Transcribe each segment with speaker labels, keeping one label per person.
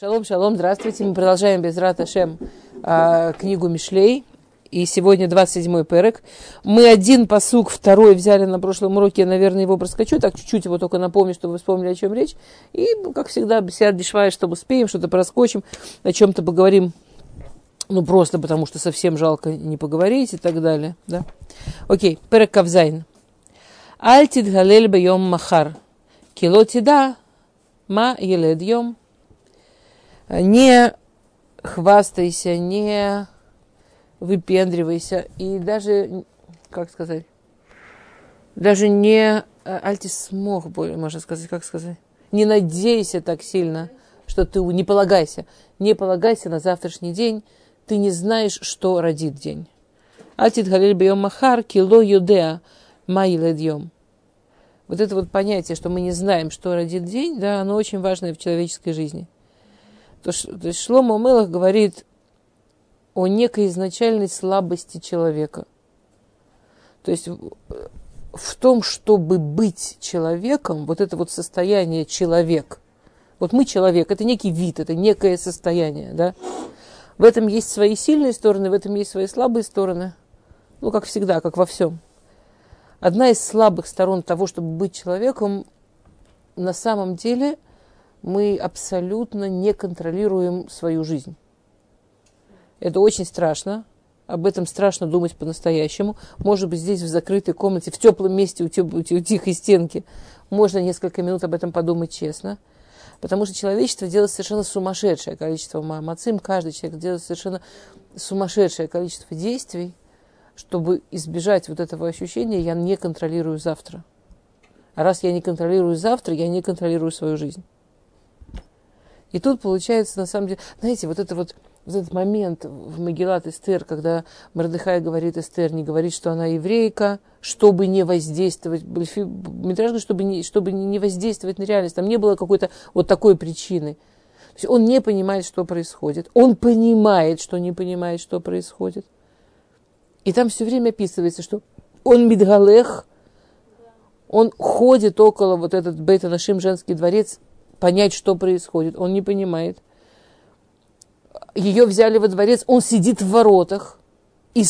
Speaker 1: Шалом, шалом, здравствуйте. Мы продолжаем без Раташем а, книгу Мишлей. И сегодня 27-й перек. Мы один посук, второй взяли на прошлом уроке. Я, наверное, его проскочу. Так чуть-чуть его только напомню, чтобы вы вспомнили, о чем речь. И, как всегда, беседа дешевая, чтобы успеем, что-то проскочим, о чем-то поговорим. Ну, просто потому что совсем жалко не поговорить и так далее. Да? Окей, перек кавзайн. Альтид галель бьем махар. Килотида ма елед йом не хвастайся, не выпендривайся и даже, как сказать, даже не э, альтис смог, можно сказать, как сказать, не надейся так сильно, что ты не полагайся, не полагайся на завтрашний день, ты не знаешь, что родит день. Альтит галиль бьем махар, кило юдеа, майиледьем. Вот это вот понятие, что мы не знаем, что родит день, да, оно очень важное в человеческой жизни. То, то есть Шлома Мелах говорит о некой изначальной слабости человека. То есть в том, чтобы быть человеком, вот это вот состояние человек. Вот мы человек, это некий вид, это некое состояние, да. В этом есть свои сильные стороны, в этом есть свои слабые стороны. Ну, как всегда, как во всем. Одна из слабых сторон того, чтобы быть человеком, на самом деле – мы абсолютно не контролируем свою жизнь. Это очень страшно. Об этом страшно думать по-настоящему. Может быть, здесь в закрытой комнате, в теплом месте у, теп- у тихой стенки, можно несколько минут об этом подумать честно. Потому что человечество делает совершенно сумасшедшее количество мамацим. Каждый человек делает совершенно сумасшедшее количество действий, чтобы избежать вот этого ощущения, я не контролирую завтра. А раз я не контролирую завтра, я не контролирую свою жизнь. И тут получается, на самом деле, знаете, вот это вот, вот этот момент в Магеллат Эстер, когда Мордыхай говорит Эстер, не говорит, что она еврейка, чтобы не воздействовать, Митраж чтобы не, чтобы не воздействовать на реальность, там не было какой-то вот такой причины. То есть он не понимает, что происходит. Он понимает, что не понимает, что происходит. И там все время описывается, что он Мидгалех, он ходит около вот этот Бейта Нашим женский дворец понять, что происходит. Он не понимает. Ее взяли во дворец, он сидит в воротах, и,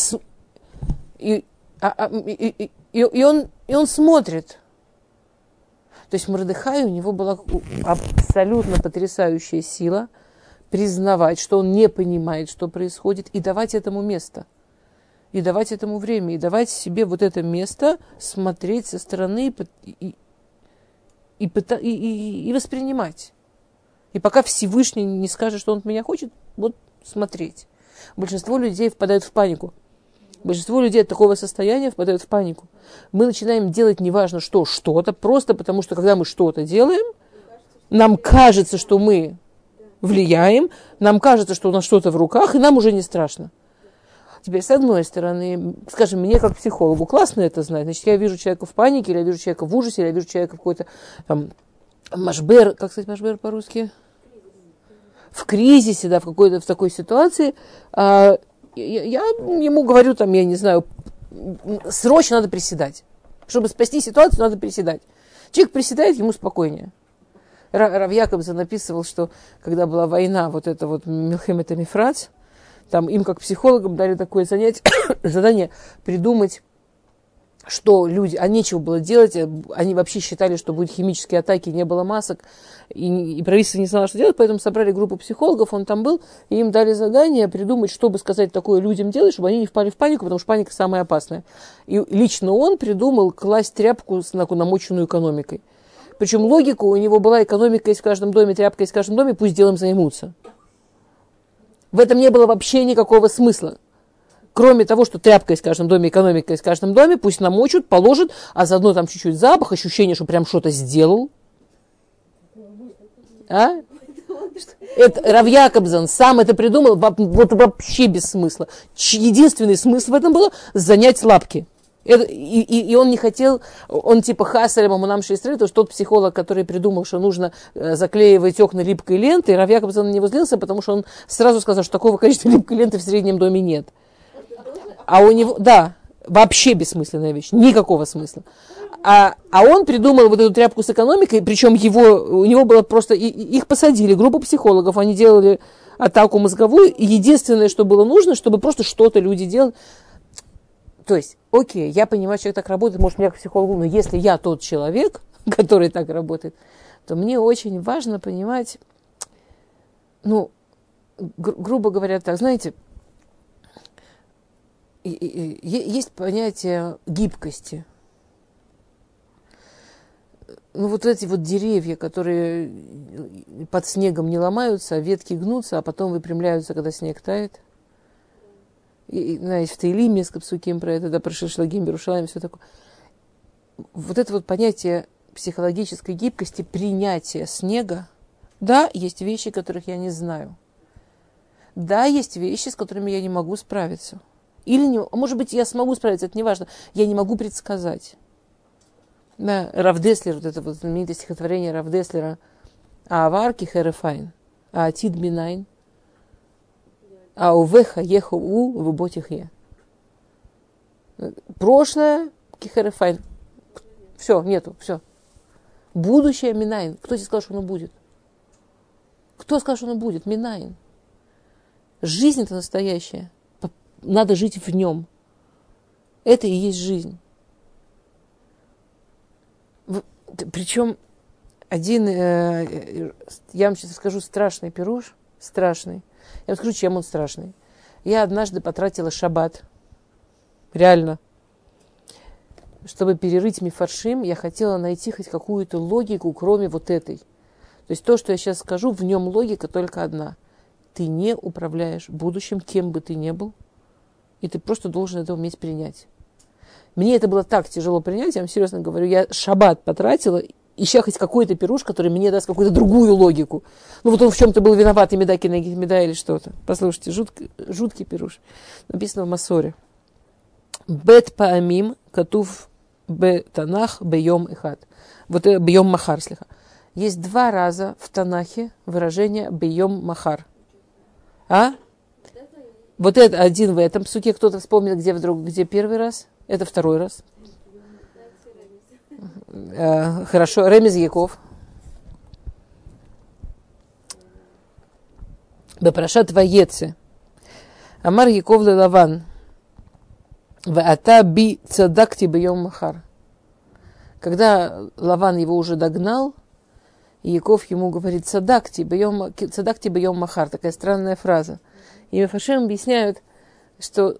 Speaker 1: и, а, а, и, и, и, он, и он смотрит. То есть Мордыхай, у него была абсолютно потрясающая сила признавать, что он не понимает, что происходит, и давать этому место. И давать этому время, и давать себе вот это место, смотреть со стороны и, и, и, и, воспринимать. И пока Всевышний не скажет, что он от меня хочет, вот смотреть. Большинство людей впадают в панику. Большинство людей от такого состояния впадают в панику. Мы начинаем делать неважно что, что-то, просто потому что когда мы что-то делаем, нам кажется, что мы влияем, нам кажется, что у нас что-то в руках, и нам уже не страшно. Теперь, с одной стороны, скажем, мне как психологу классно это знать. Значит, я вижу человека в панике, или я вижу человека в ужасе, или я вижу человека в какой-то там машбер, как сказать машбер по-русски? В кризисе, да, в какой-то в такой ситуации. А, я, я ему говорю, там, я не знаю, срочно надо приседать. Чтобы спасти ситуацию, надо приседать. Человек приседает, ему спокойнее. Рав Якобза написывал, что когда была война, вот это вот Милхемет Мифрац, там им как психологам дали такое занятие, задание придумать что люди, а нечего было делать, они вообще считали, что будут химические атаки, не было масок, и, и правительство не знало, что делать, поэтому собрали группу психологов, он там был, и им дали задание придумать, чтобы сказать такое людям делать, чтобы они не впали в панику, потому что паника самая опасная. И лично он придумал класть тряпку с намоченную экономикой. Причем логика у него была, экономика есть в каждом доме, тряпка есть в каждом доме, пусть делом займутся. В этом не было вообще никакого смысла. Кроме того, что тряпка в каждом доме, экономика в каждом доме, пусть намочат, положат, а заодно там чуть-чуть запах, ощущение, что прям что-то сделал. А? Это Рав Якобзан сам это придумал, вот вообще без смысла. Единственный смысл в этом было занять лапки. И, и, и он не хотел, он типа хасарем амунам шейстрей, то что тот психолог, который придумал, что нужно э, заклеивать окна липкой лентой, Рав Якобсон на него злился, потому что он сразу сказал, что такого количества липкой ленты в среднем доме нет. А у него, да, вообще бессмысленная вещь, никакого смысла. А, а он придумал вот эту тряпку с экономикой, причем его, у него было просто, и, их посадили, группа психологов, они делали атаку мозговую, и единственное, что было нужно, чтобы просто что-то люди делали. То есть, окей, я понимаю, человек так работает, может, меня к психологу, но если я тот человек, который так работает, то мне очень важно понимать, ну, гру- грубо говоря, так, знаете, есть понятие гибкости. Ну, вот эти вот деревья, которые под снегом не ломаются, а ветки гнутся, а потом выпрямляются, когда снег тает. И, знаете, в Таилиме с Капсуким про это, да, про Шишлагим, Берушалаем, все такое. Вот это вот понятие психологической гибкости, принятия снега, да, есть вещи, которых я не знаю. Да, есть вещи, с которыми я не могу справиться. Или, не, может быть, я смогу справиться, это не важно. Я не могу предсказать. Да, Рав Деслер, вот это вот знаменитое стихотворение Рав Деслера העבר כהרף עין, העתיד מניין, ההווה הוא ובו תחיה. Прошлое כהרף עין. Все, нету, все. Будущее מניין. Кто тебе сказал, что оно будет? Кто сказал, что оно будет? מניין. Жизнь это настоящая надо жить в нем. Это и есть жизнь. Причем один, э, я вам сейчас скажу страшный пируш, страшный. Я вам скажу, чем он страшный. Я однажды потратила шаббат. Реально. Чтобы перерыть мифаршим, я хотела найти хоть какую-то логику, кроме вот этой. То есть то, что я сейчас скажу, в нем логика только одна. Ты не управляешь будущим, кем бы ты ни был – и ты просто должен это уметь принять. Мне это было так тяжело принять, я вам серьезно говорю, я шаббат потратила, ища хоть какой-то пируш, который мне даст какую-то другую логику. Ну вот он в чем-то был виноват, и меда, кинегит, меда или что-то. Послушайте, жуткий, жуткий пируш. Написано в Масоре. Бет паамим катув бе танах бейом ихат. Вот э, бейом махар, слегка. Есть два раза в Танахе выражение бейом махар. А? Вот это один в этом псуке. Кто-то вспомнил, где вдруг, где первый раз? Это второй раз. Э, хорошо. Ремез Яков. Бепрашат Ваеце. Амар Яков Лаван. Ваата би цадакти бьем махар. Когда Лаван его уже догнал, Яков ему говорит, цадакти бьем, цадакти бьем махар. Такая странная фраза. И Мефашем объясняют, что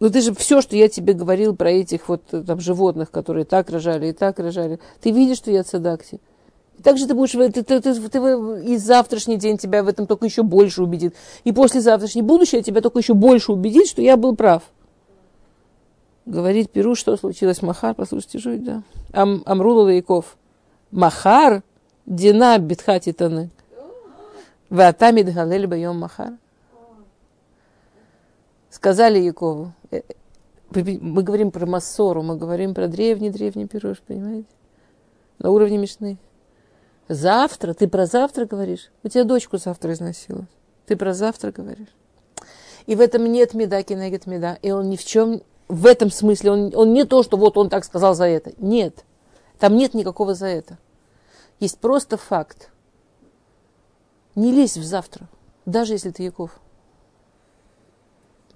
Speaker 1: ну ты же все, что я тебе говорил про этих вот там животных, которые так рожали и так рожали, ты видишь, что я цадакти. И также ты будешь, ты, ты, ты, ты, и завтрашний день тебя в этом только еще больше убедит. И послезавтрашний будущее тебя только еще больше убедит, что я был прав. Говорит Перу, что случилось Махар, послушайте, жуть, да. Ам, Амрула Лаяков. Махар, Дина Битхатитаны. Вата мидгалель байом махар. Сказали Якову. Мы говорим про Массору, мы говорим про древний-древний пирож, понимаете? На уровне Мишны. Завтра? Ты про завтра говоришь? У тебя дочку завтра изнасилуют. Ты про завтра говоришь? И в этом нет меда, кинегет меда. И он ни в чем, в этом смысле, он, он не то, что вот он так сказал за это. Нет. Там нет никакого за это. Есть просто факт. Не лезь в завтра, даже если ты Яков.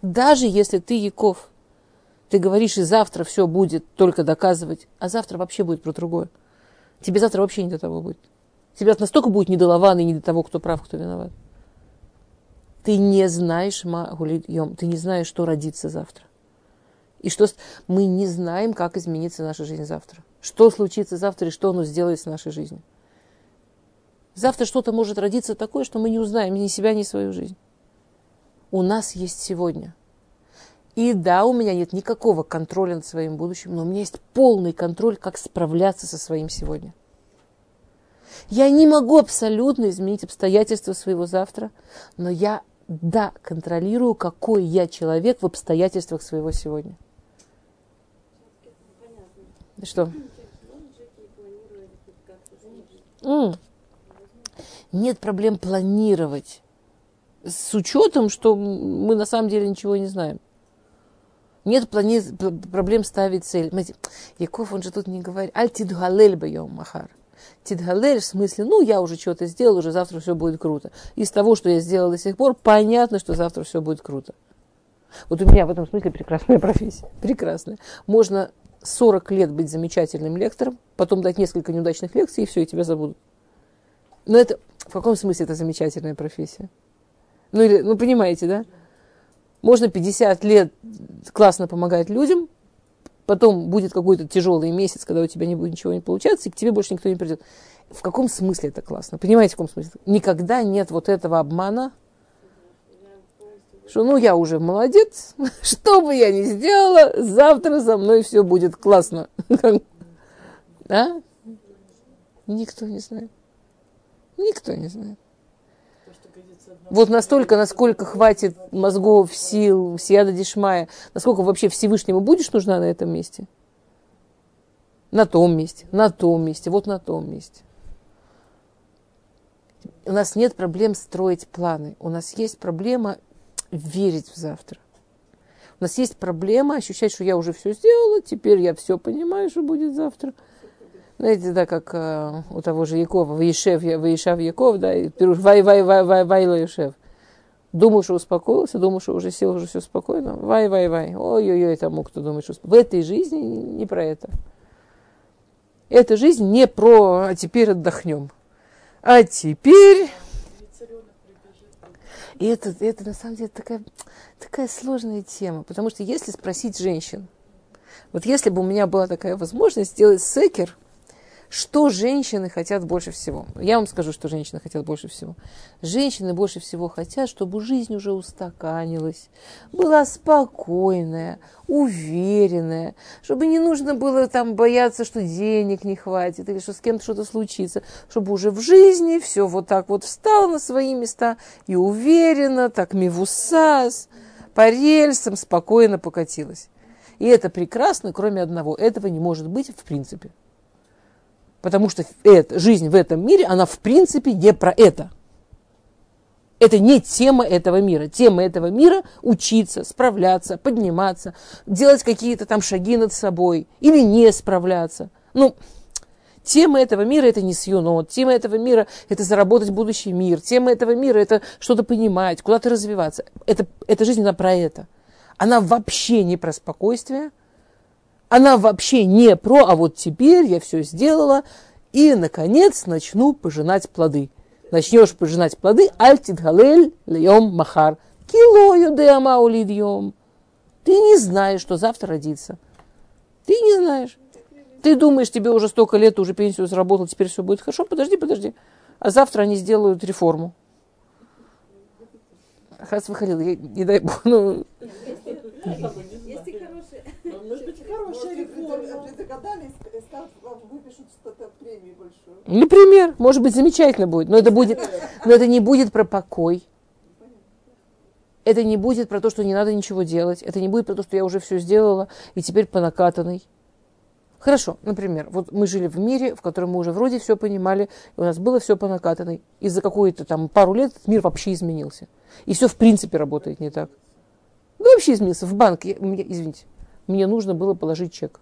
Speaker 1: Даже если ты Яков. Ты говоришь, и завтра все будет только доказывать, а завтра вообще будет про другое. Тебе завтра вообще не до того будет. Тебе настолько будет не и не до того, кто прав, кто виноват. Ты не знаешь, Магулием, ты не знаешь, что родится завтра. И что мы не знаем, как изменится наша жизнь завтра. Что случится завтра и что оно сделает с нашей жизнью. Завтра что-то может родиться такое, что мы не узнаем ни себя, ни свою жизнь. У нас есть сегодня. И да, у меня нет никакого контроля над своим будущим, но у меня есть полный контроль, как справляться со своим сегодня. Я не могу абсолютно изменить обстоятельства своего завтра, но я, да, контролирую, какой я человек в обстоятельствах своего сегодня. Что? Нет проблем планировать. С учетом, что мы на самом деле ничего не знаем. Нет плани... проблем ставить цель. Знаете, Яков, он же тут не говорит. Аль тидгалель бьем махар. Тидгалель в смысле, ну, я уже что-то сделал, уже завтра все будет круто. Из того, что я сделал до сих пор, понятно, что завтра все будет круто. Вот у меня в этом смысле прекрасная профессия. Прекрасная. Можно 40 лет быть замечательным лектором, потом дать несколько неудачных лекций, и все, и тебя забудут. Но это, в каком смысле это замечательная профессия? Ну, или, ну, понимаете, да? Можно 50 лет классно помогать людям, потом будет какой-то тяжелый месяц, когда у тебя не будет ничего не получаться, и к тебе больше никто не придет. В каком смысле это классно? Понимаете, в каком смысле? Никогда нет вот этого обмана, что ну я уже молодец, что бы я ни сделала, завтра за мной все будет классно. Да? Никто не знает. Никто не знает. Вот настолько, насколько хватит мозгов, сил, сияда дешмая, насколько вообще Всевышнему будешь нужна на этом месте? На том месте, на том месте, вот на том месте. У нас нет проблем строить планы. У нас есть проблема верить в завтра. У нас есть проблема ощущать, что я уже все сделала, теперь я все понимаю, что будет завтра. Знаете, да, как э, у того же Якова, Ваишев, Ваишав Яков, да, и вай, вай, вай, вай, вай, Лаишев. Думал, что успокоился, думал, что уже сел, уже все спокойно. Вай, вай, вай. Ой-ой-ой, тому, кто думает, что... В этой жизни не про это. Эта жизнь не про «а теперь отдохнем». А теперь и это, это на самом деле такая, такая сложная тема, потому что если спросить женщин, вот если бы у меня была такая возможность сделать секер – что женщины хотят больше всего? Я вам скажу, что женщины хотят больше всего. Женщины больше всего хотят, чтобы жизнь уже устаканилась, была спокойная, уверенная, чтобы не нужно было там бояться, что денег не хватит или что с кем-то что-то случится, чтобы уже в жизни все вот так вот встало на свои места и уверенно, так мивусас, по рельсам спокойно покатилась. И это прекрасно, кроме одного. Этого не может быть в принципе. Потому что это, жизнь в этом мире, она в принципе не про это. Это не тема этого мира. Тема этого мира – учиться, справляться, подниматься, делать какие-то там шаги над собой или не справляться. Ну, тема этого мира – это не сьюнот. Тема этого мира – это заработать будущий мир. Тема этого мира – это что-то понимать, куда-то развиваться. Это, эта жизнь, она про это. Она вообще не про спокойствие – она вообще не про, а вот теперь я все сделала, и, наконец, начну пожинать плоды. Начнешь пожинать плоды, альтид галель льем махар. Килою де амаулидьем. Ты не знаешь, что завтра родится. Ты не знаешь. Ты думаешь, тебе уже столько лет, уже пенсию заработал, теперь все будет хорошо. Подожди, подожди. А завтра они сделают реформу. Хас выходил, не дай бог. Ну... Например, может быть, замечательно будет, но это будет, но это не будет про покой. Это не будет про то, что не надо ничего делать. Это не будет про то, что я уже все сделала и теперь по накатанной. Хорошо, например, вот мы жили в мире, в котором мы уже вроде все понимали, и у нас было все по накатанной. И за какую-то там пару лет мир вообще изменился. И все в принципе работает не так. Ну, вообще изменился. В банк, я, извините, мне нужно было положить чек.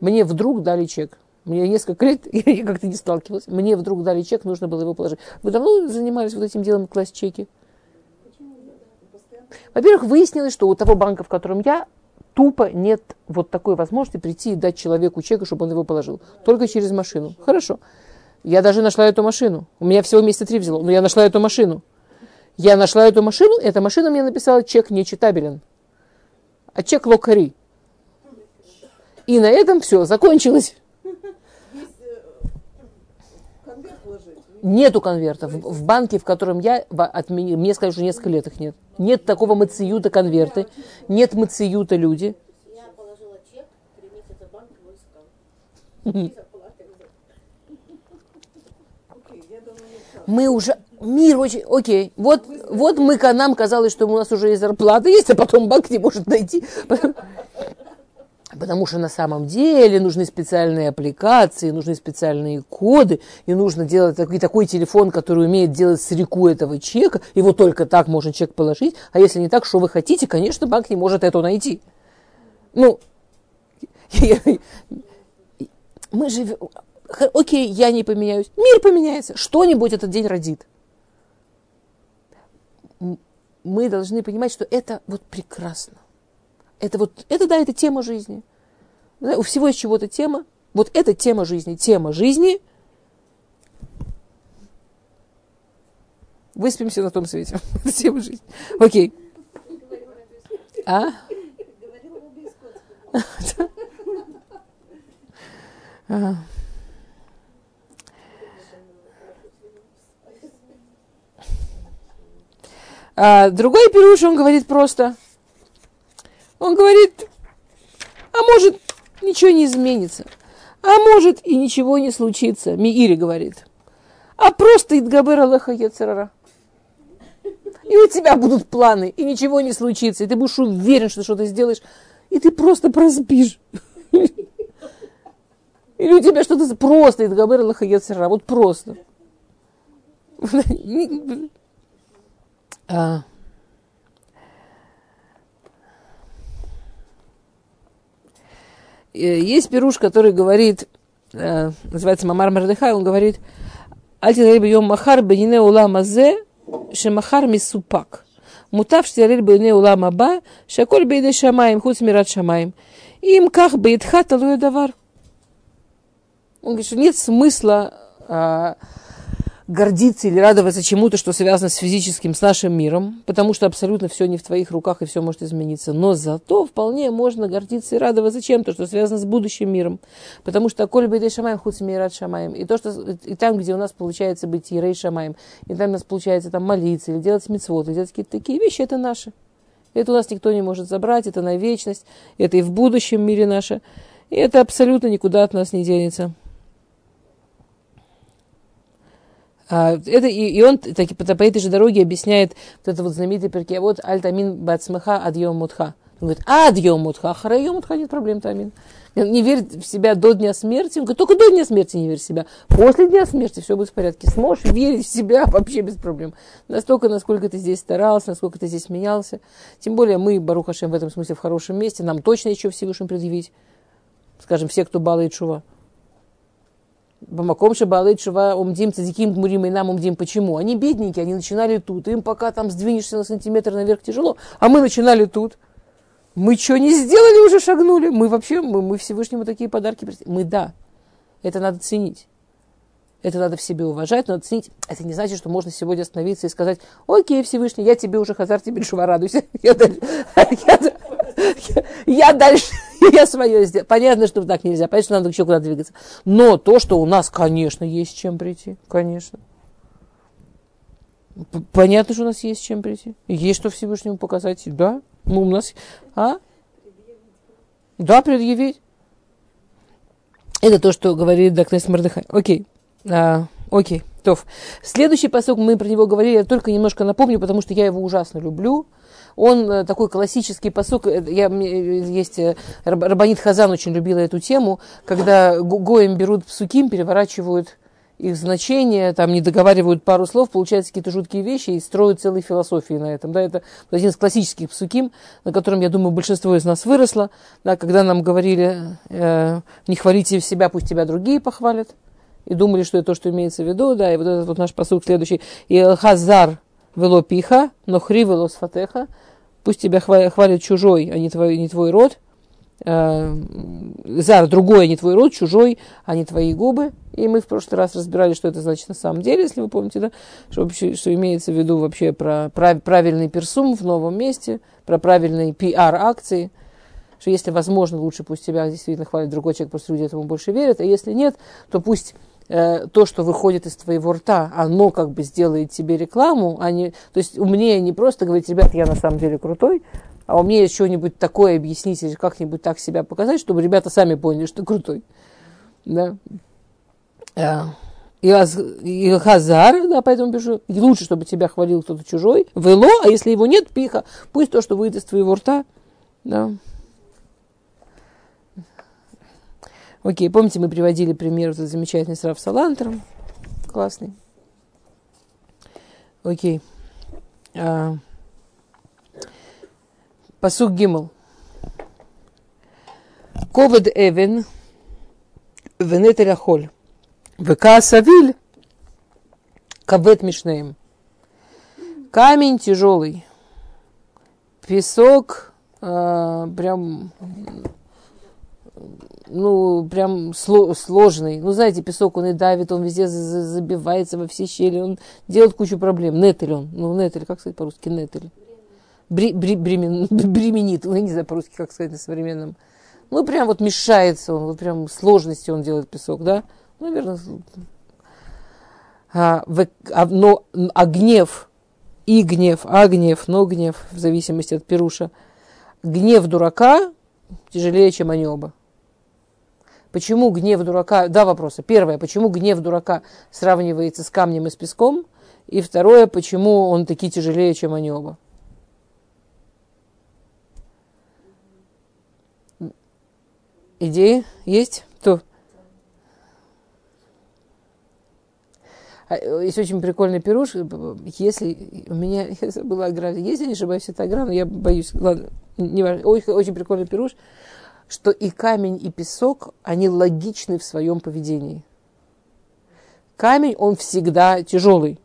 Speaker 1: Мне вдруг дали чек. Мне несколько лет, я как-то не сталкивалась, мне вдруг дали чек, нужно было его положить. Вы давно занимались вот этим делом, класть чеки? Во-первых, выяснилось, что у того банка, в котором я, тупо нет вот такой возможности прийти и дать человеку чек, чтобы он его положил. Только через машину. Хорошо. Я даже нашла эту машину. У меня всего месяца три взяло, но я нашла эту машину. Я нашла эту машину, эта машина мне написала, чек нечитабелен. А чек локари. И на этом все, закончилось. Нету конвертов. В банке, в котором я отменил, мне что несколько лет их нет. Нет такого мациюта конверты, нет мациюта люди. Мы уже мир очень, окей, вот, вот мы, нам казалось, что у нас уже и зарплата есть, а потом банк не может найти. Потому что на самом деле нужны специальные аппликации, нужны специальные коды, и нужно делать такой, такой телефон, который умеет делать среку этого чека, вот только так можно чек положить. А если не так, что вы хотите, конечно, банк не может это найти. Ну, мы живем... Окей, я не поменяюсь. Мир поменяется. Что-нибудь этот день родит. Мы должны понимать, что это вот прекрасно. Это вот, это да, это тема жизни. У всего есть чего-то тема. Вот это тема жизни. Тема жизни. Выспимся на том свете. тема жизни. Окей. А? А другой пируш, он говорит просто, он говорит, а может, ничего не изменится, а может, и ничего не случится, Миири говорит, а просто Идгабер Аллаха Ецерара. И у тебя будут планы, и ничего не случится, и ты будешь уверен, что что-то сделаешь, и ты просто проспишь. Или у тебя что-то просто Идгабер Аллаха Ецерара, вот просто. А. есть пируш, который говорит, э, называется Мамар Мардыхай, он говорит, Альтин бьем махар бенине улам азе, шемахар мисупак. Мутав штиарель бенине улам аба, шаколь бейде шамаем, хуц мират шамаем. Им ках бейтха талуя давар. Он говорит, что нет смысла а, гордиться или радоваться чему-то, что связано с физическим, с нашим миром, потому что абсолютно все не в твоих руках и все может измениться. Но зато вполне можно гордиться и радоваться чем-то, что связано с будущим миром. Потому что коль бы шамаем худ рад шамаем. И то, что и там, где у нас получается быть ирей шамаем, и там у нас получается там молиться, или делать мецвод, или делать какие-то такие вещи, это наше. Это у нас никто не может забрать, это на вечность, это и в будущем мире наше. И это абсолютно никуда от нас не денется. А, это, и, и он так, по, по этой же дороге объясняет вот это вот знаменитый перке, вот альтамин бацмеха адьем мутха. Он говорит, адьем мутха, харайом мутха, нет проблем, тамин. Не верь в себя до дня смерти. Он говорит, только до дня смерти не верь в себя. После дня смерти все будет в порядке. Сможешь верить в себя вообще без проблем. Настолько, насколько ты здесь старался, насколько ты здесь менялся. Тем более мы, Барухашем, в этом смысле в хорошем месте. Нам точно еще Всевышним предъявить. Скажем, все, кто балает шува. Бамаком Шабалей Шива Умдим Цадиким Гмурим и нам Умдим. Почему? Они бедненькие, они начинали тут. Им пока там сдвинешься на сантиметр наверх тяжело. А мы начинали тут. Мы что не сделали, уже шагнули. Мы вообще, мы, мы Всевышнему такие подарки. Мы да. Это надо ценить. Это надо в себе уважать, надо ценить. Это не значит, что можно сегодня остановиться и сказать, окей, Всевышний, я тебе уже хазар, тебе шува радуйся. Я дальше, я, я дальше, я свое сделал. Понятно, что так нельзя, понятно, что надо еще куда двигаться. Но то, что у нас, конечно, есть чем прийти, конечно. Понятно, что у нас есть чем прийти. Есть что Всевышнему показать. Да, ну, у нас... А? Да, предъявить. Это то, что говорит Дакнес Мардыхай. Окей. А, окей, то. Следующий посок, мы про него говорили, я только немножко напомню, потому что я его ужасно люблю. Он э, такой классический посок, э, я, есть, э, Рабанит Хазан очень любила эту тему, когда Гоем берут псуким, переворачивают их значение, там не договаривают пару слов, получаются какие-то жуткие вещи и строят целые философии на этом. Да, это один из классических псуким, на котором, я думаю, большинство из нас выросло, да, когда нам говорили, э, не хвалите себя, пусть тебя другие похвалят и думали, что это то, что имеется в виду, да, и вот этот вот наш посыл следующий. И хазар вело пиха, но хри вело сфатеха. Пусть тебя хвалит чужой, а не твой, не твой род. Э, зар другой, а не твой род, чужой, а не твои губы. И мы в прошлый раз разбирали, что это значит на самом деле, если вы помните, да, что, вообще, что имеется в виду вообще про прав, правильный персум в новом месте, про правильные пиар-акции – что если возможно, лучше пусть тебя действительно хвалит другой человек, просто люди этому больше верят, а если нет, то пусть Э, то, что выходит из твоего рта, оно как бы сделает тебе рекламу, а не, то есть умнее не просто говорить, ребят, я на самом деле крутой, а умнее что-нибудь такое объяснить или как-нибудь так себя показать, чтобы ребята сами поняли, что крутой. Да. Э, и, и хазар, да, поэтому пишу, лучше, чтобы тебя хвалил кто-то чужой, вело, а если его нет, пиха, пусть то, что выйдет из твоего рта, да, Окей, помните, мы приводили пример вот замечательный с Раф. Классный. Окей. А, посук Гимл. ковед эвен венетель ахоль. Векасавиль кавет мишнеем. Камень тяжелый. Песок э, прям ну, прям сложный. Ну, знаете, песок, он и давит, он везде забивается во все щели, он делает кучу проблем. Нетель он. Ну, нетель, как сказать по-русски? Нетель. Бри, бри, бремен, бременит, ну, я не знаю по-русски, как сказать на современном. Ну, прям вот мешается он, вот прям сложности он делает песок, да? Ну, наверное, а, в, а, но, а гнев, и гнев, а гнев, но гнев, в зависимости от Перуша, гнев дурака тяжелее, чем они оба. Почему гнев дурака... Два вопроса. Первое, почему гнев дурака сравнивается с камнем и с песком? И второе, почему он таки тяжелее, чем они оба? Идеи есть? Кто? А, есть очень прикольный пируш. Если у меня была агра, если я не ошибаюсь, это агра, но я боюсь. Ладно, не важно. Очень, очень прикольный пируш, что и камень, и песок, они логичны в своем поведении. Камень, он всегда тяжелый.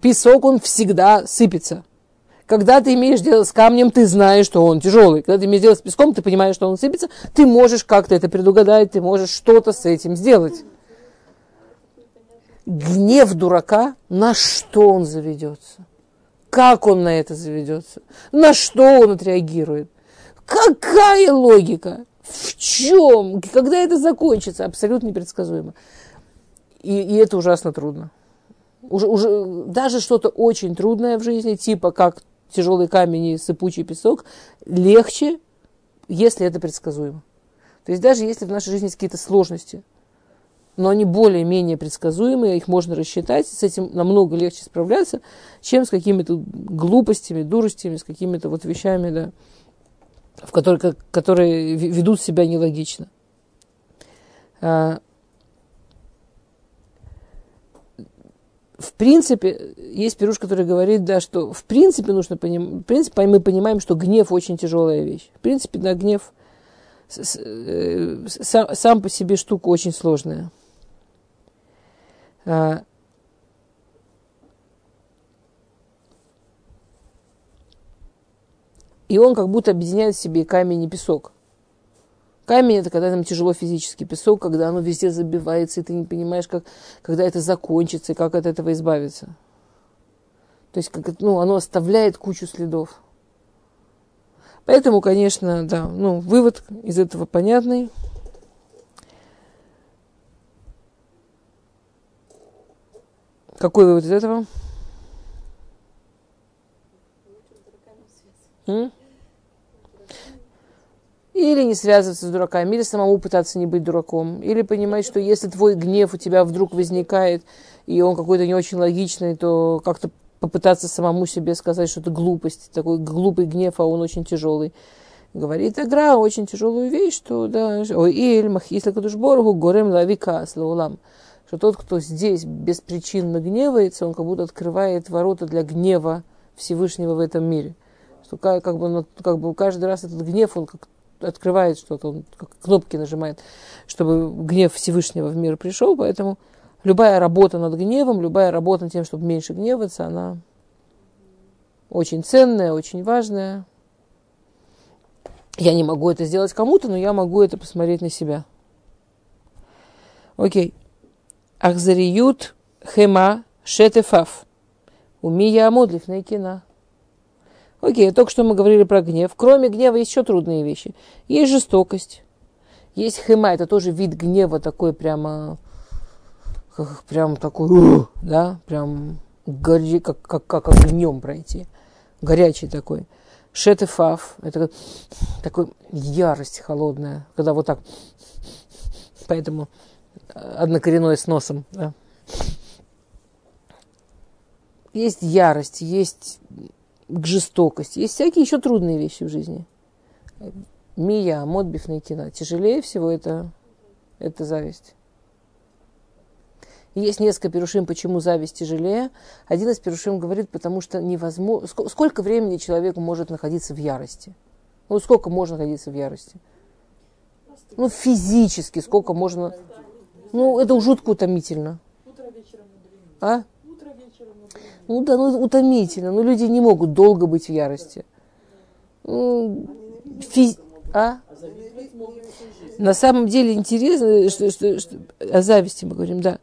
Speaker 1: Песок, он всегда сыпется. Когда ты имеешь дело с камнем, ты знаешь, что он тяжелый. Когда ты имеешь дело с песком, ты понимаешь, что он сыпется, ты можешь как-то это предугадать, ты можешь что-то с этим сделать. Гнев дурака, на что он заведется? Как он на это заведется? На что он отреагирует? Какая логика? В чем? Когда это закончится? Абсолютно непредсказуемо. И, и это ужасно трудно. Уже, уже, даже что-то очень трудное в жизни, типа как тяжелый камень и сыпучий песок, легче, если это предсказуемо. То есть даже если в нашей жизни есть какие-то сложности, но они более-менее предсказуемые, их можно рассчитать, с этим намного легче справляться, чем с какими-то глупостями, дуростями, с какими-то вот вещами, да, в которые, которые ведут себя нелогично. А, в принципе, есть пируш, который говорит, да, что в принципе нужно понимать, в принципе, мы понимаем, что гнев очень тяжелая вещь. В принципе, да, гнев э, сам, сам по себе штука очень сложная. А, и он как будто объединяет в себе камень и песок. Камень это когда там тяжело физически. Песок, когда оно везде забивается, и ты не понимаешь, как, когда это закончится, и как от этого избавиться. То есть, как, ну, оно оставляет кучу следов. Поэтому, конечно, да, ну, вывод из этого понятный. Какой вывод из этого? М? Или не связываться с дураками, или самому пытаться не быть дураком, или понимать, что если твой гнев у тебя вдруг возникает, и он какой-то не очень логичный, то как-то попытаться самому себе сказать, что это глупость, такой глупый гнев, а он очень тяжелый. Говорит игра очень тяжелую вещь, что да, ой, ильмах, если кадушборгу, горем лавика слаулам, что тот, кто здесь беспричинно гневается, он как будто открывает ворота для гнева Всевышнего в этом мире. Что как, как, бы, как бы каждый раз этот гнев, он как открывает что-то, он кнопки нажимает, чтобы гнев Всевышнего в мир пришел. Поэтому любая работа над гневом, любая работа над тем, чтобы меньше гневаться, она очень ценная, очень важная. Я не могу это сделать кому-то, но я могу это посмотреть на себя. Окей. Ахзариют хема шетефав. Умия амодлив на кина. Окей, только что мы говорили про гнев. Кроме гнева есть еще трудные вещи. Есть жестокость. Есть хема, это тоже вид гнева такой прямо, как, прям такой, да, прям гори, как, как, как огнем пройти. Горячий такой. Шетефав, это такой ярость холодная, когда вот так, поэтому однокоренной с носом, да. Есть ярость, есть к жестокости. Есть всякие еще трудные вещи в жизни. Мия, модбиф найкина. Тяжелее всего это, это зависть. Есть несколько перушим, почему зависть тяжелее. Один из перушим говорит, потому что невозможно... Сколько времени человек может находиться в ярости? Ну, сколько можно находиться в ярости? Ну, физически, сколько можно. Ну, это жутко утомительно. А? Ну да, ну утомительно. Ну люди не могут долго быть в ярости. Ну, физ... А? На самом деле интересно, что, что, что, о зависти мы говорим, да.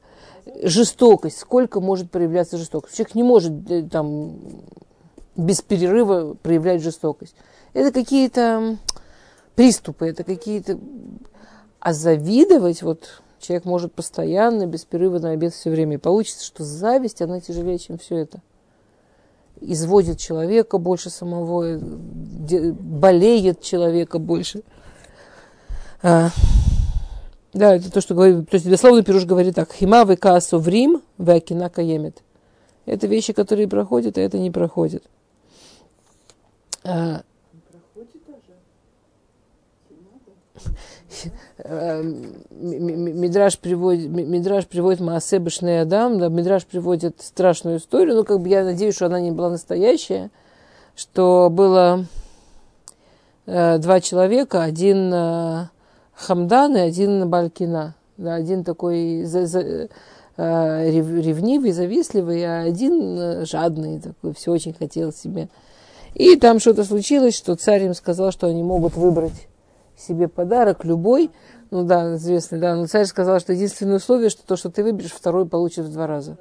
Speaker 1: Жестокость. Сколько может проявляться жестокость? Человек не может э, там без перерыва проявлять жестокость. Это какие-то приступы, это какие-то... А завидовать, вот человек может постоянно, без перерыва на обед все время. И получится, что зависть, она тяжелее, чем все это. Изводит человека больше самого, болеет человека больше. А, да, это то, что говорит, то есть дословно Пируш говорит так. Хима векасу в Рим, векина каемет. Это вещи, которые проходят, а это не проходит. А, Мидраж приводит, Мидраж приводит Маасе Адам, да, Мидраж приводит страшную историю, ну, как бы я надеюсь, что она не была настоящая, что было э, два человека, один э, Хамдан и один Балькина, да, один такой за, за, э, ревнивый, завистливый, а один э, жадный такой, все очень хотел себе. И там что-то случилось, что царь им сказал, что они могут выбрать себе подарок любой, ну да, известный, да, но царь сказал, что единственное условие, что то, что ты выберешь, второй получит в два раза.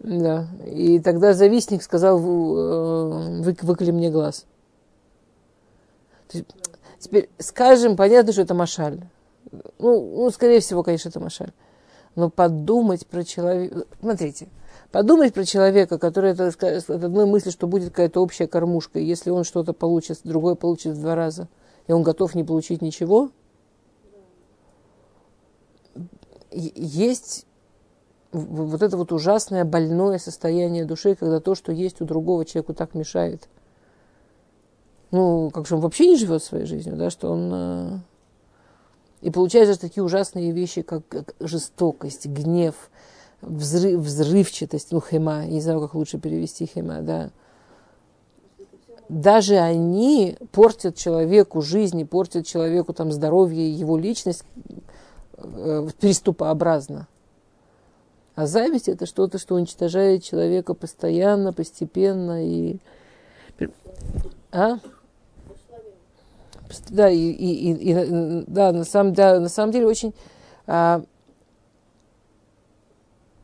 Speaker 1: Да, и тогда завистник сказал, э, вы, выколи мне глаз. Есть, теперь скажем, понятно, что это машаль. Ну, ну, скорее всего, конечно, это машаль. Но подумать про человека... Смотрите, подумать про человека, который это, от одной мысли, что будет какая-то общая кормушка, если он что-то получит, другой получит в два раза – и он готов не получить ничего, есть вот это вот ужасное больное состояние души, когда то, что есть у другого человеку, так мешает. Ну, как же он вообще не живет своей жизнью, да, что он... Э, и получается такие ужасные вещи, как жестокость, гнев, взрыв, взрывчатость, ну, хема, не знаю, как лучше перевести хема, да, даже они портят человеку жизнь, портят человеку там здоровье, его личность э, приступообразно. А зависть это что-то, что уничтожает человека постоянно, постепенно и... А? Да, и, и, и, и да, на самом, да, на самом деле очень, а,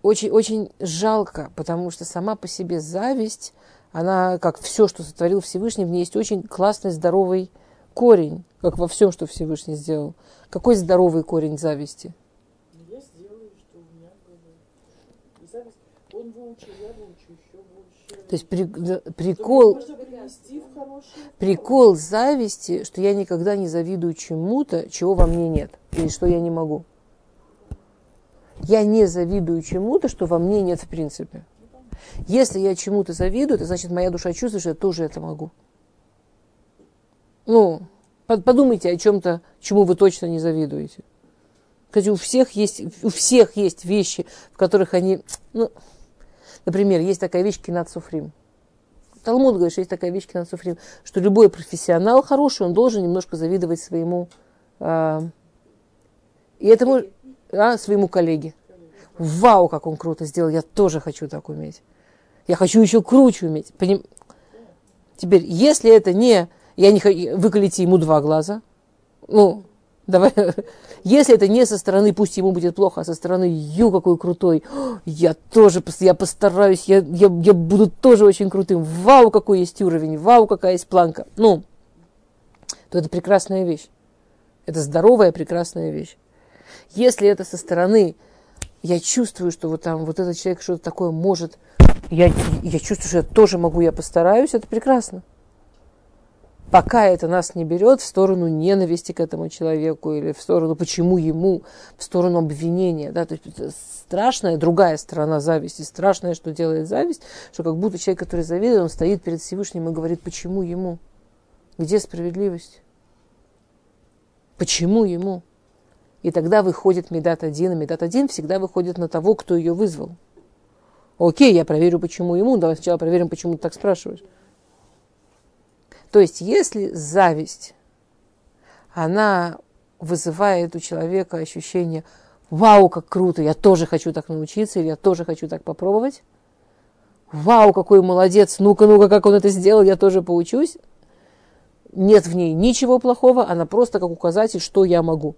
Speaker 1: очень, очень жалко, потому что сама по себе зависть, она, как все, что сотворил Всевышний, в ней есть очень классный, здоровый корень, как во всем, что Всевышний сделал. Какой здоровый корень зависти? Я сделаю, что у меня было. Зависть, он выучил, я выучу еще больше. То есть при, прикол, прикол зависти, что я никогда не завидую чему-то, чего во мне нет, или что я не могу. Я не завидую чему-то, что во мне нет в принципе. Если я чему-то завидую, это значит, моя душа чувствует, что я тоже это могу. Ну, подумайте о чем-то, чему вы точно не завидуете. Кстати, у всех есть, у всех есть вещи, в которых они, ну, например, есть такая вещь кинат суфрим. Талмуд говорит, что есть такая вещь кинат суфрим, что любой профессионал хороший, он должен немножко завидовать своему, а, и этому, а, своему коллеге. Вау, как он круто сделал, я тоже хочу так уметь. Я хочу еще круче уметь. Поним... Теперь, если это не... Я не хочу... Выколите ему два глаза. Ну, давай. Если это не со стороны, пусть ему будет плохо, а со стороны, ю, какой крутой. Я тоже, я постараюсь, я, я, я буду тоже очень крутым. Вау, какой есть уровень, вау, какая есть планка. Ну, то это прекрасная вещь. Это здоровая, прекрасная вещь. Если это со стороны, я чувствую, что вот там вот этот человек что-то такое может, я, я чувствую, что я тоже могу, я постараюсь, это прекрасно. Пока это нас не берет в сторону ненависти к этому человеку или в сторону почему ему, в сторону обвинения. Да? То есть страшная другая сторона зависти, страшное, что делает зависть, что как будто человек, который завидует, он стоит перед Всевышним и говорит, почему ему? Где справедливость? Почему ему? И тогда выходит Медат один, и Медат один всегда выходит на того, кто ее вызвал. Окей, я проверю, почему ему. Давай сначала проверим, почему ты так спрашиваешь. То есть, если зависть, она вызывает у человека ощущение «Вау, как круто! Я тоже хочу так научиться» или «Я тоже хочу так попробовать». «Вау, какой молодец! Ну-ка, ну-ка, как он это сделал, я тоже поучусь». Нет в ней ничего плохого, она просто как указатель, что я могу.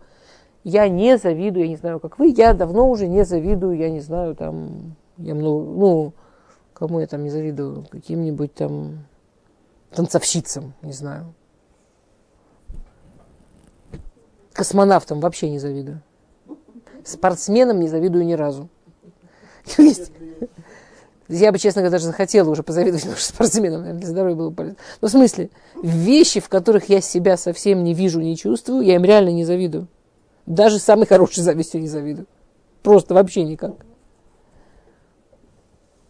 Speaker 1: Я не завидую, я не знаю, как вы, я давно уже не завидую, я не знаю, там, я много, ну, кому я там не завидую, каким-нибудь там танцовщицам, не знаю. Космонавтам вообще не завидую. Спортсменам не завидую ни разу. Я бы, честно говоря, даже захотела уже позавидовать спортсменам, наверное, для здоровья было полезно. Но в смысле, вещи, в которых я себя совсем не вижу, не чувствую, я им реально не завидую. Даже самой хорошей завистью не завидую. Просто вообще никак.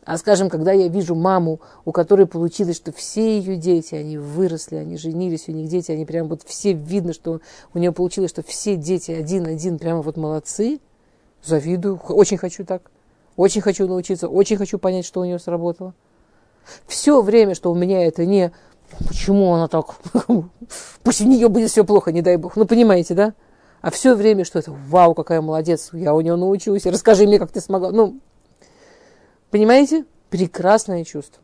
Speaker 1: А скажем, когда я вижу маму, у которой получилось, что все ее дети, они выросли, они женились, у них дети, они прям вот все видно, что у нее получилось, что все дети один-один прямо вот молодцы, завидую, очень хочу так, очень хочу научиться, очень хочу понять, что у нее сработало. Все время, что у меня это не почему она так, пусть у нее будет все плохо, не дай бог, ну понимаете, да? А все время, что это, вау, какая молодец, я у нее научусь, расскажи мне, как ты смогла, ну, Понимаете? Прекрасное чувство.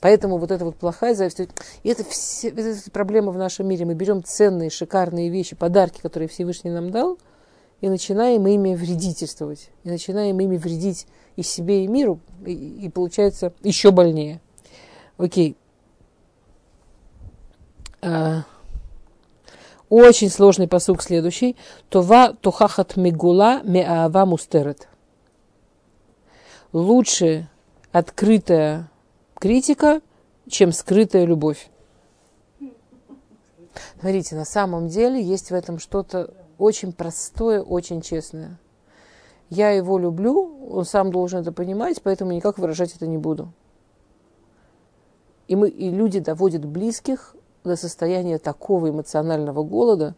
Speaker 1: Поэтому вот эта вот плохая зависть, и это все это проблема в нашем мире. Мы берем ценные, шикарные вещи, подарки, которые Всевышний нам дал, и начинаем ими вредительствовать. И начинаем ими вредить и себе, и миру, и, и получается еще больнее. Окей. А, очень сложный посук следующий. Това тухахат мигула меава мустерет лучше открытая критика, чем скрытая любовь. Смотрите, на самом деле есть в этом что-то очень простое, очень честное. Я его люблю, он сам должен это понимать, поэтому никак выражать это не буду. И, мы, и люди доводят близких до состояния такого эмоционального голода,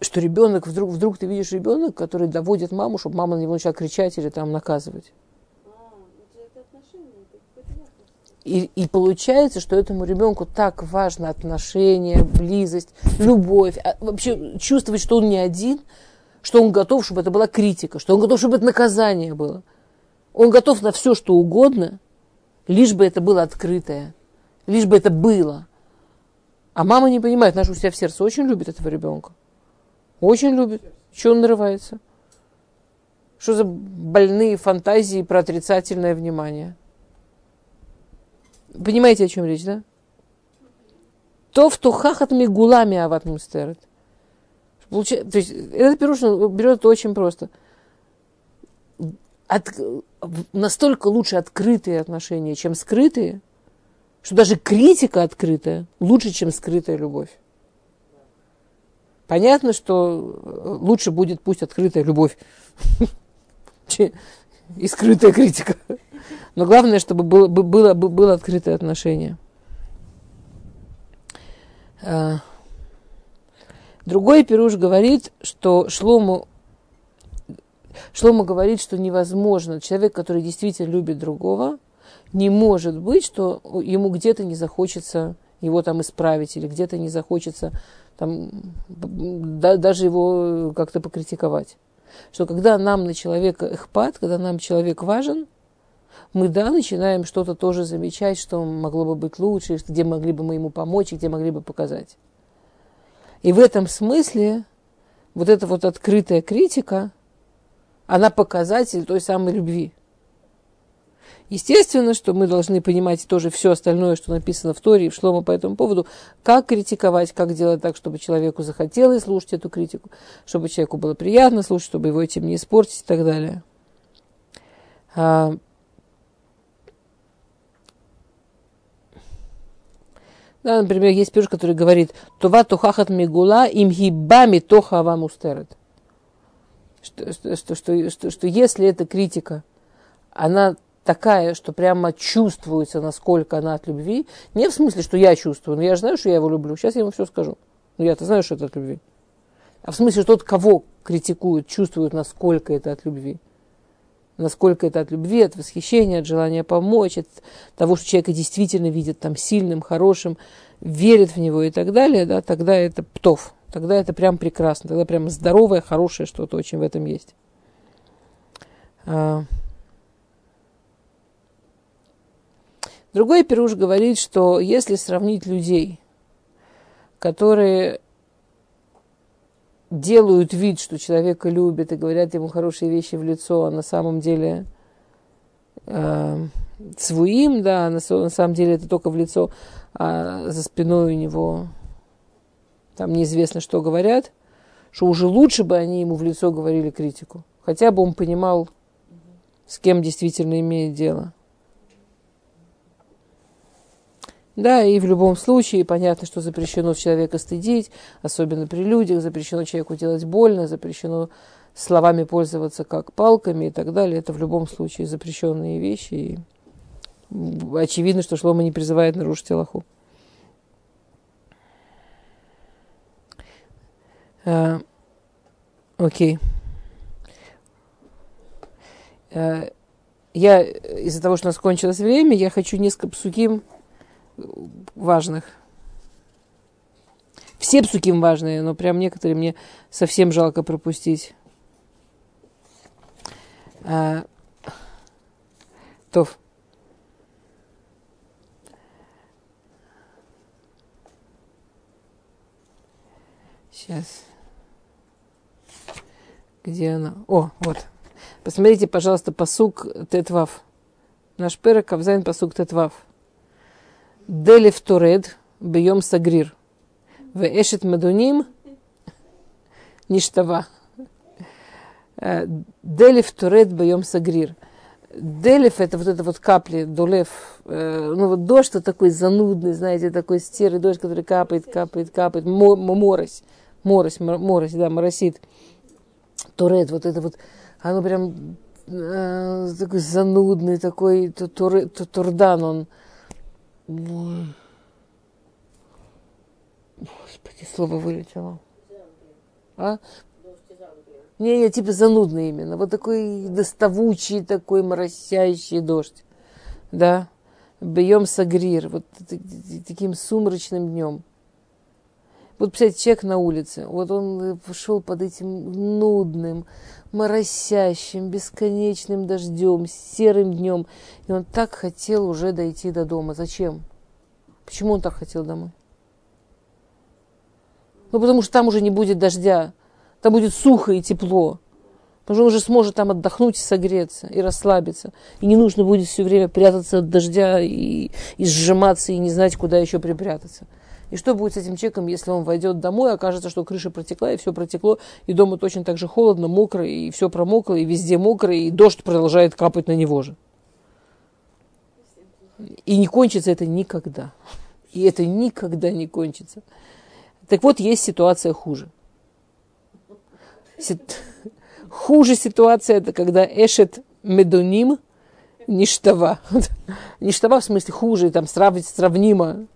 Speaker 1: что ребенок, вдруг, вдруг ты видишь ребенок, который доводит маму, чтобы мама на него начала кричать или там наказывать. И, и получается, что этому ребенку так важно отношение, близость, любовь, а вообще чувствовать, что он не один, что он готов, чтобы это была критика, что он готов, чтобы это наказание было. Он готов на все, что угодно, лишь бы это было открытое, лишь бы это было. А мама не понимает, наша у себя в сердце очень любит этого ребенка. Очень любит. Что он нарывается? Что за больные фантазии про отрицательное внимание? Понимаете, о чем речь, да? То в тухахат мигулами ават мустерет. То есть этот пирожный берет это очень просто. От, настолько лучше открытые отношения, чем скрытые, что даже критика открытая лучше, чем скрытая любовь. Понятно, что лучше будет пусть открытая любовь и скрытая критика. Но главное, чтобы было, было, было открытое отношение. А, другой пируш говорит, что Шлому, Шлому говорит, что невозможно, человек, который действительно любит другого, не может быть, что ему где-то не захочется его там исправить или где-то не захочется там, да, даже его как-то покритиковать. Что когда нам на человека эхпат, когда нам человек важен, мы, да, начинаем что-то тоже замечать, что могло бы быть лучше, где могли бы мы ему помочь, где могли бы показать. И в этом смысле вот эта вот открытая критика, она показатель той самой любви. Естественно, что мы должны понимать тоже все остальное, что написано в Торе и в Шлома по этому поводу, как критиковать, как делать так, чтобы человеку захотелось слушать эту критику, чтобы человеку было приятно слушать, чтобы его этим не испортить и так далее. Да, например, есть пирож, который говорит, това тухахат мигула им хибами тохава мустерет. Что, что, что, что, что, что если эта критика, она такая, что прямо чувствуется, насколько она от любви, не в смысле, что я чувствую, но я же знаю, что я его люблю, сейчас я ему все скажу. Но я-то знаю, что это от любви. А в смысле, что тот, кого критикуют, чувствует, насколько это от любви насколько это от любви, от восхищения, от желания помочь, от того, что человека действительно видит там сильным, хорошим, верит в него и так далее, да, тогда это птов, тогда это прям прекрасно, тогда прям здоровое, хорошее что-то очень в этом есть. А. Другой пируш говорит, что если сравнить людей, которые делают вид, что человека любят и говорят ему хорошие вещи в лицо, а на самом деле э, своим, да, на, на самом деле это только в лицо, а за спиной у него там неизвестно, что говорят, что уже лучше бы они ему в лицо говорили критику. Хотя бы он понимал, с кем действительно имеет дело. Да, и в любом случае понятно, что запрещено человека стыдить, особенно при людях, запрещено человеку делать больно, запрещено словами пользоваться как палками и так далее. Это в любом случае запрещенные вещи. И очевидно, что Шлома не призывает нарушить Аллаху. А, окей. А, я из-за того, что у нас кончилось время, я хочу несколько псуким важных. Все псуким важные, но прям некоторые мне совсем жалко пропустить. А, Тов. Сейчас. Где она? О, вот. Посмотрите, пожалуйста, посук Тетвав. Наш перек Кавзайн посук Тетвав. Делев Торед бьем сагрир. В эшет медуним ништава. Э, Делев Торед бьем сагрир. Делев это вот это вот капли, долев, э, ну вот дождь, вот такой занудный, знаете, такой серый дождь, который капает, капает, капает, морось, морось, морось, да, моросит. Торед, вот это вот, оно прям э, такой занудный, такой турдан, он, Господи, слово вылетело. А? Не, не, типа занудный именно. Вот такой доставучий, такой моросящий дождь. Да. Бьем сагрир. Вот таким сумрачным днем. Вот, представляете, человек на улице, вот он пошел под этим нудным, моросящим, бесконечным дождем, серым днем. И он так хотел уже дойти до дома. Зачем? Почему он так хотел домой? Ну, потому что там уже не будет дождя. Там будет сухо и тепло. Потому что он уже сможет там отдохнуть и согреться, и расслабиться. И не нужно будет все время прятаться от дождя и, и сжиматься, и не знать, куда еще припрятаться. И что будет с этим человеком, если он войдет домой, окажется, что крыша протекла, и все протекло, и дома точно так же холодно, мокро, и все промокло, и везде мокро, и дождь продолжает капать на него же. И не кончится это никогда. И это никогда не кончится. Так вот, есть ситуация хуже. Сит... Хуже ситуация это когда эшет медуним ништава. ништава в смысле хуже, там сравнить сравнимо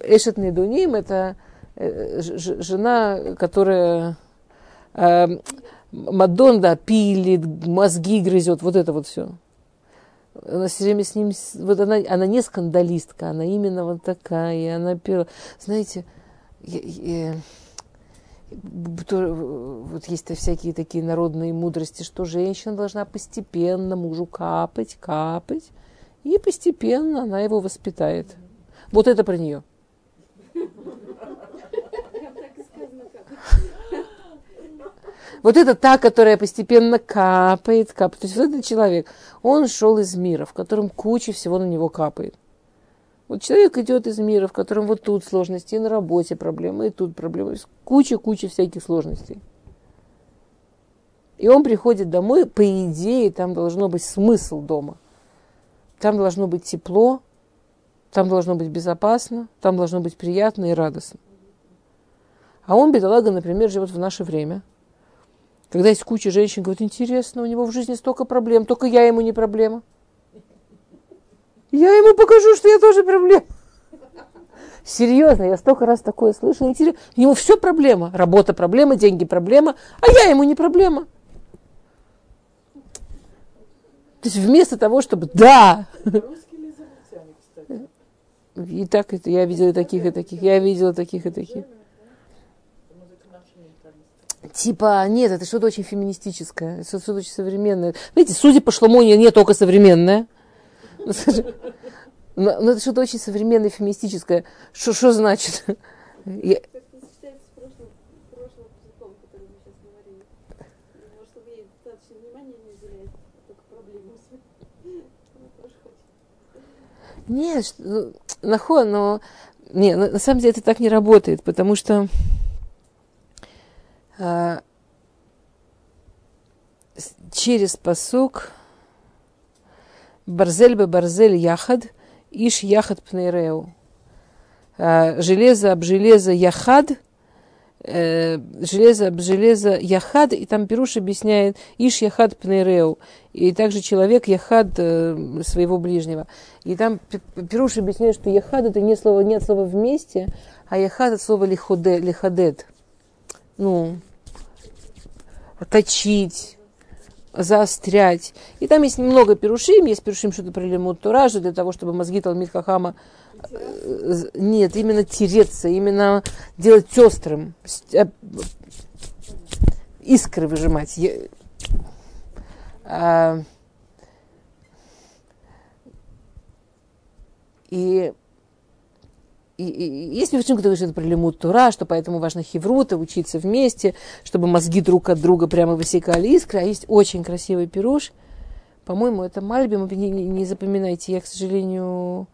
Speaker 1: Эшет Недуним – это э, жена, которая э, Мадон, да, пилит, мозги грызет, вот это вот все. Она все время с ним, вот она, она не скандалистка, она именно вот такая, она пела. Знаете, я, я, вот есть всякие такие народные мудрости, что женщина должна постепенно мужу капать, капать, и постепенно она его воспитает. Вот это про нее. Вот это та, которая постепенно капает, капает. То есть вот этот человек, он шел из мира, в котором куча всего на него капает. Вот человек идет из мира, в котором вот тут сложности, и на работе проблемы, и тут проблемы. Куча-куча всяких сложностей. И он приходит домой, по идее, там должно быть смысл дома. Там должно быть тепло, там должно быть безопасно, там должно быть приятно и радостно. А он, бедолага, например, живет в наше время, когда есть куча женщин, говорит, интересно, у него в жизни столько проблем, только я ему не проблема. Я ему покажу, что я тоже проблема. Серьезно, я столько раз такое слышала. Интересно. Него все проблема. Работа проблема, деньги проблема, а я ему не проблема. То есть вместо того, чтобы да. И так это я видела таких и таких. Я видела таких и таких. Типа, нет, это что-то очень феминистическое, это что-то очень современное. Видите, судя по Шломоне, не только современное. Но, но это что-то очень современное, феминистическое. Что значит? Я... Нет, ну, нахуй, но не, на, самом деле это так не работает, потому что а, через посук Барзель бы барзель яхад, иш яхад пнейреу. А, железо об железо яхад, э, железо железо яхад, и там Пируш объясняет иш яхад пнейреу, и также человек яхад э, своего ближнего. И там Пируш объясняет, что яхад это не слово, нет слова вместе, а яхад это слово лиходе, лиходет. Ну, точить, заострять. И там есть немного перушим, есть перушим что-то про лимут туража, для того, чтобы мозги Талмит Хахама нет, именно тереться, именно делать острым, э, искры выжимать. А, и и, и, есть мифчим, который говорит про лимут Тура, что поэтому важно хеврута, учиться вместе, чтобы мозги друг от друга прямо высекали искры. А есть очень красивый пируш. По-моему, это Мальбим, не, не запоминайте. Я, к сожалению,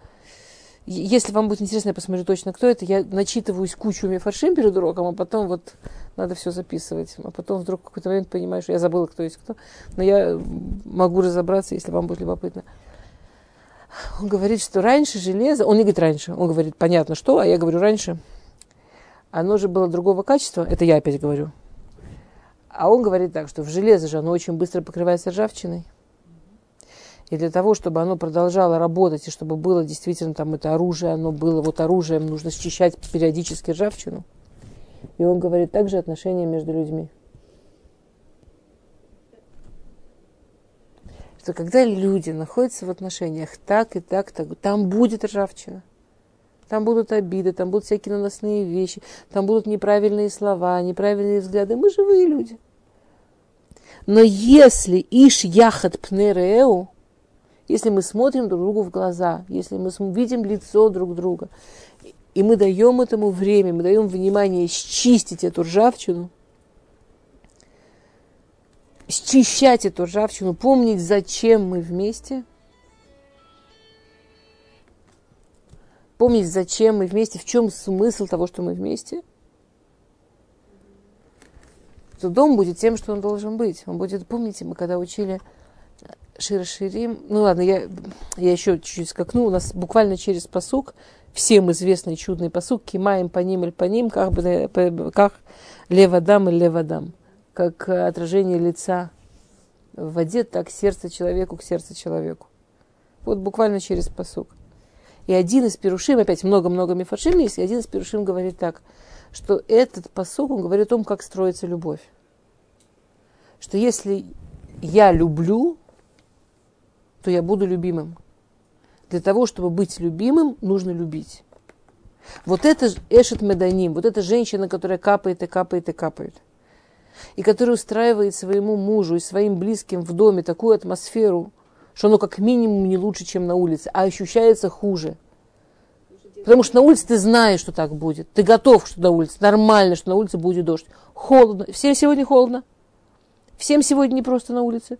Speaker 1: если вам будет интересно, я посмотрю точно, кто это. Я начитываюсь кучу мифаршим перед уроком, а потом вот надо все записывать. А потом вдруг в какой-то момент понимаю, что я забыла, кто есть кто. Но я могу разобраться, если вам будет любопытно. Он говорит, что раньше железо, он не говорит раньше, он говорит, понятно что, а я говорю раньше, оно же было другого качества, это я опять говорю. А он говорит так, что в железо же оно очень быстро покрывается ржавчиной. И для того, чтобы оно продолжало работать, и чтобы было действительно там это оружие, оно было вот оружием, нужно счищать периодически ржавчину. И он говорит также отношения между людьми. что когда люди находятся в отношениях так и так, так там будет ржавчина. Там будут обиды, там будут всякие наносные вещи, там будут неправильные слова, неправильные взгляды. Мы живые люди. Но если иш яхат пнереу, если мы смотрим друг другу в глаза, если мы видим лицо друг друга, и мы даем этому время, мы даем внимание счистить эту ржавчину – счищать эту ржавчину, помнить, зачем мы вместе. Помнить, зачем мы вместе, в чем смысл того, что мы вместе. То дом будет тем, что он должен быть. Он будет, помните, мы когда учили Широширим, ну ладно, я, я еще чуть-чуть скакну, у нас буквально через посук, всем известный чудный посук, кимаем по ним или по ним, как, бы, как левадам или левадам как отражение лица в воде, так сердце человеку к сердцу человеку. Вот буквально через посук. И один из перушим, опять много-много мифаршим есть, и один из перушим говорит так, что этот посук, он говорит о том, как строится любовь. Что если я люблю, то я буду любимым. Для того, чтобы быть любимым, нужно любить. Вот это Эшет Меданим, вот эта женщина, которая капает и капает и капает – и который устраивает своему мужу и своим близким в доме такую атмосферу, что оно как минимум не лучше, чем на улице, а ощущается хуже. Потому что на улице ты знаешь, что так будет. Ты готов, что на улице. Нормально, что на улице будет дождь. Холодно. Всем сегодня холодно. Всем сегодня не просто на улице.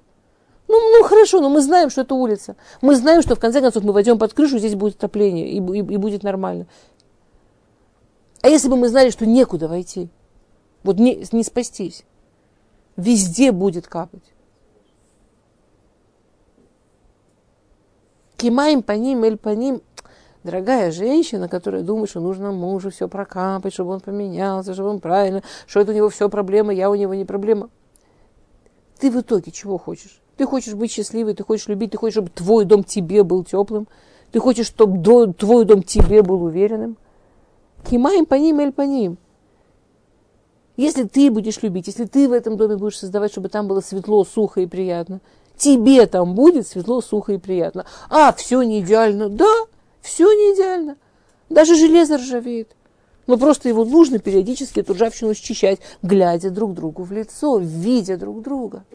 Speaker 1: Ну, ну хорошо, но мы знаем, что это улица. Мы знаем, что в конце концов мы войдем под крышу, здесь будет отопление и, и, и будет нормально. А если бы мы знали, что некуда войти, вот не, не спастись, везде будет капать. Кимаем по ним, эль по ним. Дорогая женщина, которая думает, что нужно мужу все прокапать, чтобы он поменялся, чтобы он правильно, что это у него все проблема, я у него не проблема. Ты в итоге чего хочешь? Ты хочешь быть счастливой, ты хочешь любить, ты хочешь, чтобы твой дом тебе был теплым, ты хочешь, чтобы твой дом тебе был уверенным. Кимаем по ним, эль по ним. Если ты будешь любить, если ты в этом доме будешь создавать, чтобы там было светло, сухо и приятно, тебе там будет светло, сухо и приятно. А, все не идеально. Да, все не идеально. Даже железо ржавеет. Но просто его нужно периодически эту ржавчину счищать, глядя друг другу в лицо, видя друг друга.